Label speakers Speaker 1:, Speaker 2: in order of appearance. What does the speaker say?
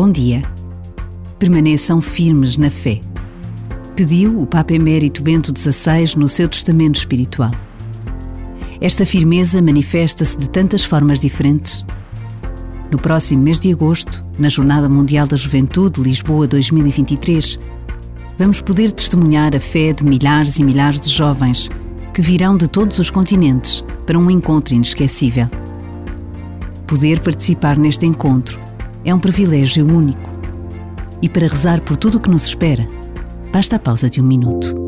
Speaker 1: Bom dia. Permaneçam firmes na fé. Pediu o Papa Emérito Bento XVI no seu testamento espiritual. Esta firmeza manifesta-se de tantas formas diferentes. No próximo mês de agosto, na Jornada Mundial da Juventude Lisboa 2023, vamos poder testemunhar a fé de milhares e milhares de jovens que virão de todos os continentes para um encontro inesquecível. Poder participar neste encontro é um privilégio único. E para rezar por tudo o que nos espera, basta a pausa de um minuto.